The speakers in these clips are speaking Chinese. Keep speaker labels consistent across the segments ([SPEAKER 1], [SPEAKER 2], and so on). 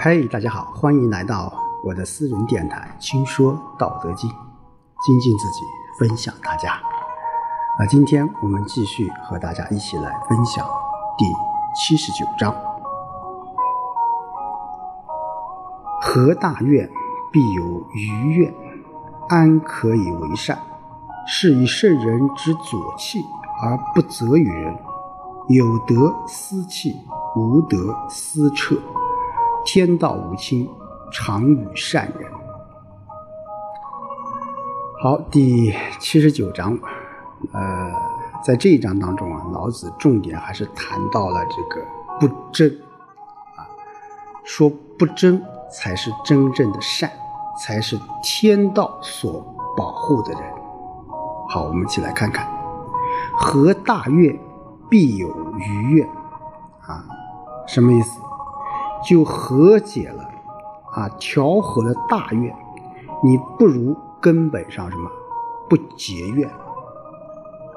[SPEAKER 1] 嘿，大家好，欢迎来到我的私人电台《轻说道德经》，精进自己，分享大家。啊，今天我们继续和大家一起来分享第七十九章：合大愿，必有余愿，安可以为善？是以圣人之左气而不责于人，有德思气，无德思彻。天道无亲，常与善人。好，第七十九章，呃，在这一章当中啊，老子重点还是谈到了这个不争啊，说不争才是真正的善，才是天道所保护的人。好，我们一起来看看，合大愿，必有余愿啊，什么意思？就和解了，啊，调和了大愿，你不如根本上什么不结怨，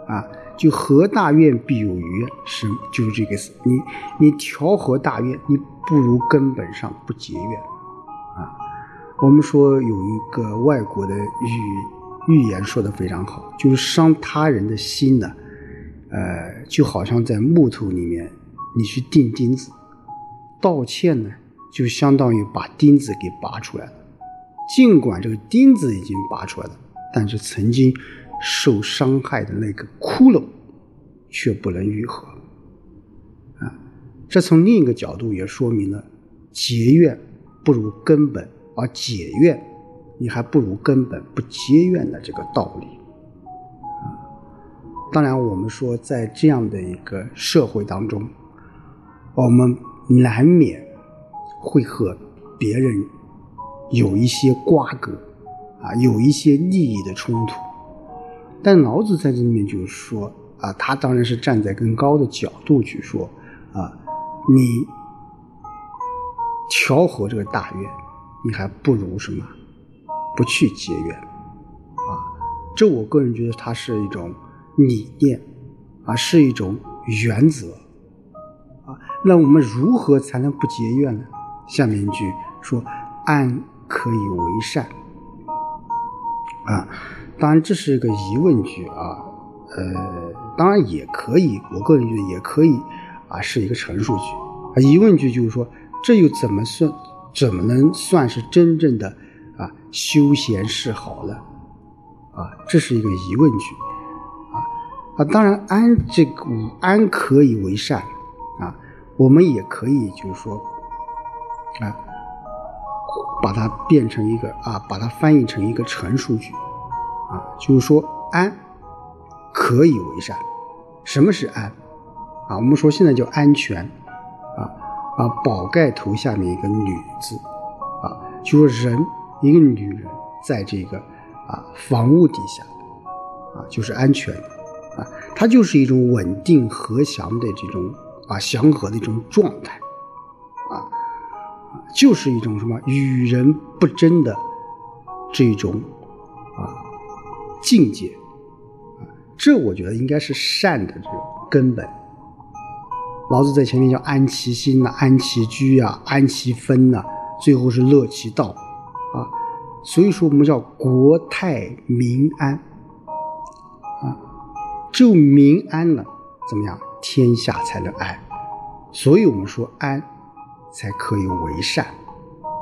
[SPEAKER 1] 啊，就和大愿必有余，是就是这个意思。你你调和大愿，你不如根本上不结怨，啊，我们说有一个外国的寓寓言说的非常好，就是伤他人的心呢，呃，就好像在木头里面你去钉钉子。道歉呢，就相当于把钉子给拔出来了。尽管这个钉子已经拔出来了，但是曾经受伤害的那个窟窿却不能愈合。啊，这从另一个角度也说明了结怨不如根本，而解怨你还不如根本不结怨的这个道理。当然我们说在这样的一个社会当中，我们。难免会和别人有一些瓜葛啊，有一些利益的冲突。但老子在这里面就是说啊，他当然是站在更高的角度去说啊，你调和这个大愿，你还不如什么不去结怨啊。这我个人觉得它是一种理念啊，是一种原则。那我们如何才能不结怨呢？下面一句说：“安可以为善。”啊，当然这是一个疑问句啊，呃，当然也可以，我个人觉得也可以啊，是一个陈述句啊。疑问句就是说，这又怎么算？怎么能算是真正的啊休闲示好呢？啊，这是一个疑问句啊啊，当然安这个安可以为善。我们也可以，就是说，啊，把它变成一个啊，把它翻译成一个陈述句，啊，就是说安可以为善。什么是安？啊，我们说现在叫安全，啊啊，宝盖头下面一个女字，啊，就说人一个女人在这个啊房屋底下，啊，就是安全，啊，它就是一种稳定和祥的这种。啊，祥和的一种状态，啊，就是一种什么与人不争的这种啊境界，啊，这我觉得应该是善的这种根本。老子在前面叫安其心呐，安其居啊，安其分呐，最后是乐其道，啊，所以说我们叫国泰民安，啊，就民安了，怎么样？天下才能安，所以我们说安，才可以为善，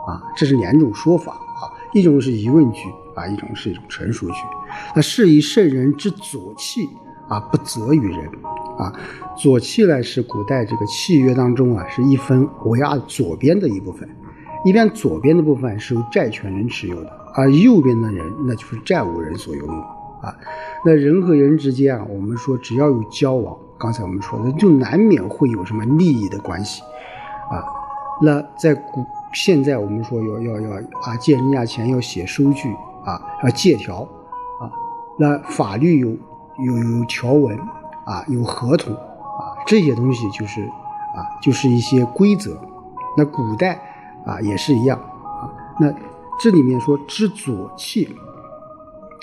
[SPEAKER 1] 啊，这是两种说法啊，一种是疑问句啊，一种是一种陈述句。那是以圣人之左契啊，不责于人啊。左契呢是古代这个契约当中啊，是一分为二左边的一部分，一般左边的部分是由债权人持有的，而右边的人那就是债务人所拥有啊。那人和人之间啊，我们说只要有交往。刚才我们说的，就难免会有什么利益的关系，啊，那在古现在我们说要要要啊借人家钱要写收据啊，要借条啊，那法律有有有条文啊，有合同啊，这些东西就是啊，就是一些规则。那古代啊也是一样啊，那这里面说知左气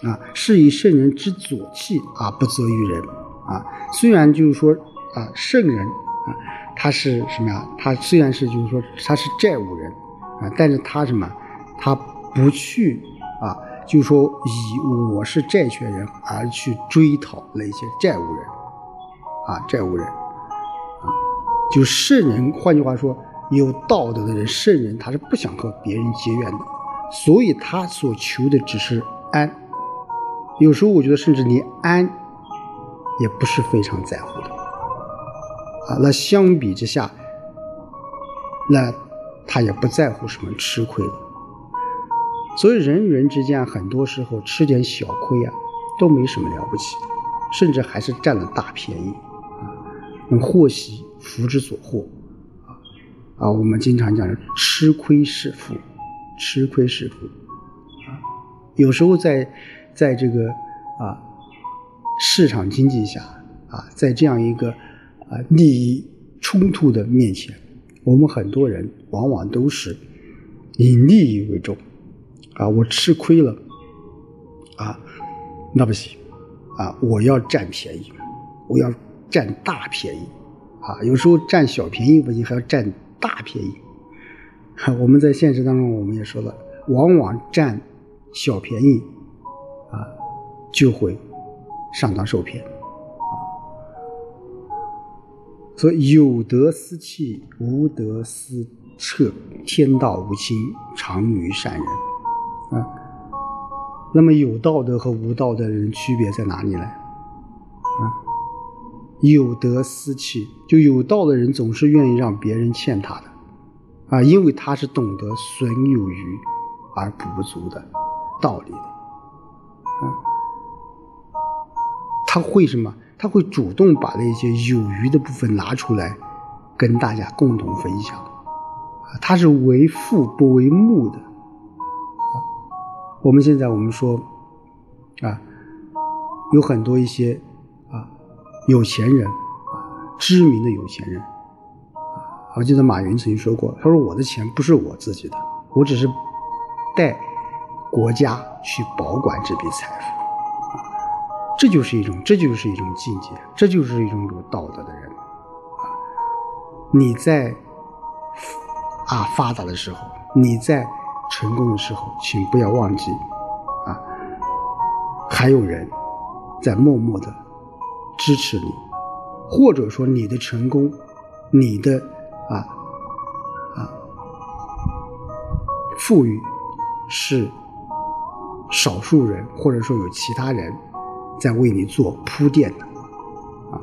[SPEAKER 1] 啊，是以圣人之左气啊，不责于人。啊，虽然就是说啊，圣人啊，他是什么呀？他虽然是就是说他是债务人啊，但是他什么，他不去啊，就是说以我是债权人而去追讨那些债务人，啊，债务人，啊，就圣人，换句话说，有道德的人，圣人他是不想和别人结怨的，所以他所求的只是安。有时候我觉得，甚至连安也不是非常在乎的，啊，那相比之下，那他也不在乎什么吃亏了。所以人与人之间，很多时候吃点小亏啊，都没什么了不起，甚至还是占了大便宜，啊，能祸兮福之所祸，啊，啊，我们经常讲吃亏是福，吃亏是福，啊，有时候在。在这个啊市场经济下啊，在这样一个啊利益冲突的面前，我们很多人往往都是以利益为重啊。我吃亏了啊，那不行啊！我要占便宜，我要占大便宜啊！有时候占小便宜不行，还要占大便宜。我们在现实当中，我们也说了，往往占小便宜。啊，就会上当受骗。所以有德思弃，无德思彻。天道无亲，常于善人。啊，那么有道德和无道德的人区别在哪里呢？啊，有德思弃，就有道的人总是愿意让别人欠他的，啊，因为他是懂得损有余而补不足的道理的。啊，他会什么？他会主动把那些有余的部分拿出来，跟大家共同分享。啊，他是为父不为目的。啊，我们现在我们说，啊，有很多一些啊有钱人，知名的有钱人，我记得马云曾经说过，他说我的钱不是我自己的，我只是带。国家去保管这笔财富，这就是一种，这就是一种境界，这就是一种有道德的人。你在啊发达的时候，你在成功的时候，请不要忘记啊，还有人在默默的支持你，或者说你的成功，你的啊啊富裕是。少数人，或者说有其他人，在为你做铺垫的，啊，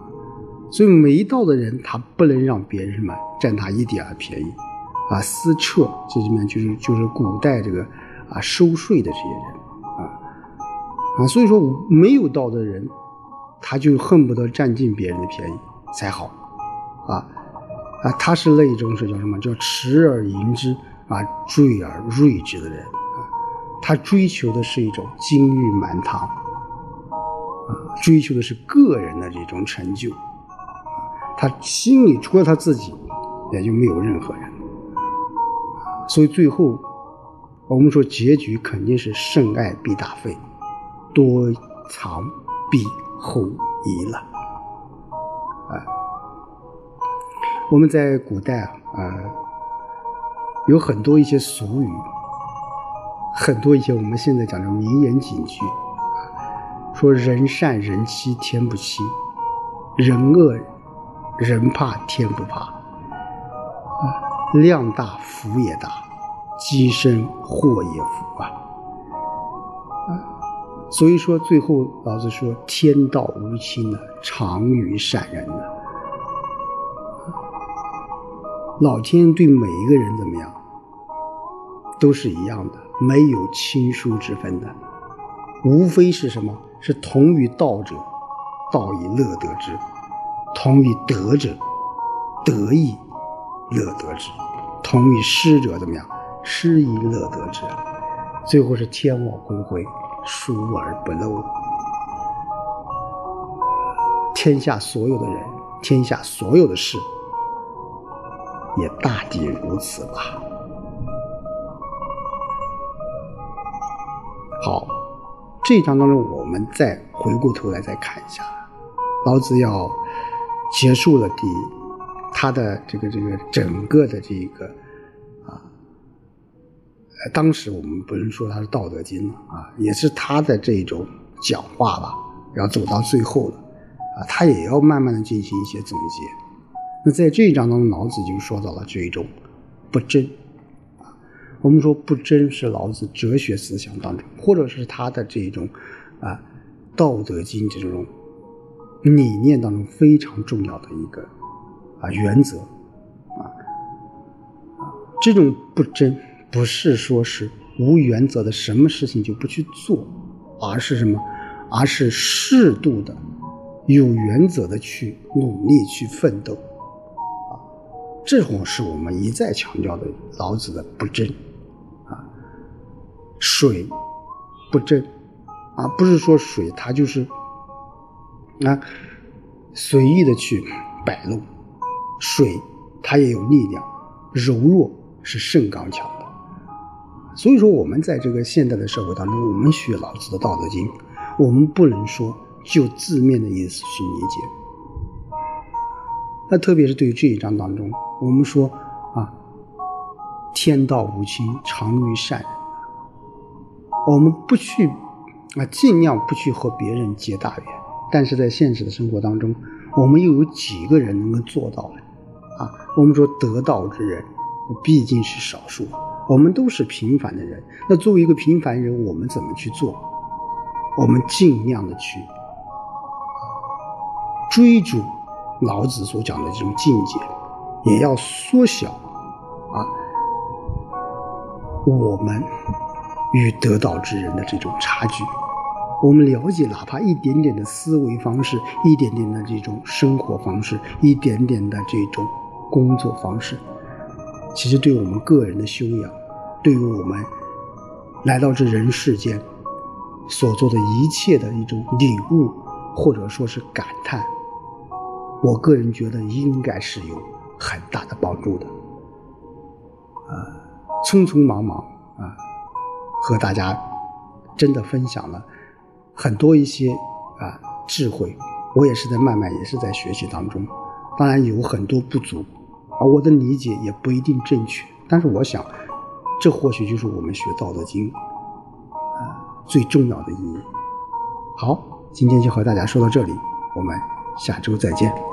[SPEAKER 1] 所以没道的人，他不能让别人什么占他一点儿便宜，啊，私撤这里面就是就是古代这个啊收税的这些人，啊，啊，所以说没有道的人，他就恨不得占尽别人的便宜才好，啊，啊，他是那一种是叫什么？叫持而盈之，啊，坠而锐之的人。他追求的是一种金玉满堂，追求的是个人的这种成就，他心里除了他自己，也就没有任何人，所以最后，我们说结局肯定是甚爱必大费，多藏必后遗了，啊，我们在古代啊，啊，有很多一些俗语。很多一些我们现在讲的名言警句，说人善人欺天不欺，人恶人怕天不怕，啊，量大福也大，积生祸也福啊，啊，所以说最后老子说天道无亲呢，常与善人呢，老天对每一个人怎么样，都是一样的。没有亲疏之分的，无非是什么？是同于道者，道以乐得之；同于德者，德以乐得之；同于失者，怎么样？失以乐得之。最后是天网恢恢，疏而不漏。天下所有的人，天下所有的事，也大抵如此吧。好，这一章当中，我们再回过头来再看一下，老子要结束了第他的这个这个整个的这个啊呃，当时我们不能说他是《道德经》了啊，也是他的这种讲话吧，要走到最后了啊，他也要慢慢的进行一些总结。那在这一章当中，老子就说到了这一种不争。我们说不争是老子哲学思想当中，或者是他的这种啊《道德经》这种理念当中非常重要的一个啊原则啊，这种不争不是说是无原则的，什么事情就不去做，而是什么？而是适度的、有原则的去努力去奋斗啊。这种是我们一再强调的老子的不争，水不争，啊，不是说水它就是啊随意的去摆弄，水它也有力量，柔弱是胜刚强的。所以说，我们在这个现代的社会当中，我们学老子的《道德经》，我们不能说就字面的意思去理解。那特别是对于这一章当中。我们说啊，天道无亲，常于善人。我们不去啊，尽量不去和别人结大缘。但是在现实的生活当中，我们又有几个人能够做到呢？啊，我们说得道之人毕竟是少数，我们都是平凡的人。那作为一个平凡人，我们怎么去做？我们尽量的去追逐老子所讲的这种境界。也要缩小啊，我们与得道之人的这种差距。我们了解哪怕一点点的思维方式，一点点的这种生活方式，一点点的这种工作方式，其实对我们个人的修养，对于我们来到这人世间所做的一切的一种领悟，或者说是感叹，我个人觉得应该是有。很大的帮助的，啊，匆匆忙忙啊，和大家真的分享了很多一些啊智慧，我也是在慢慢也是在学习当中，当然有很多不足，而我的理解也不一定正确，但是我想，这或许就是我们学《道德经》啊最重要的意义。好，今天就和大家说到这里，我们下周再见。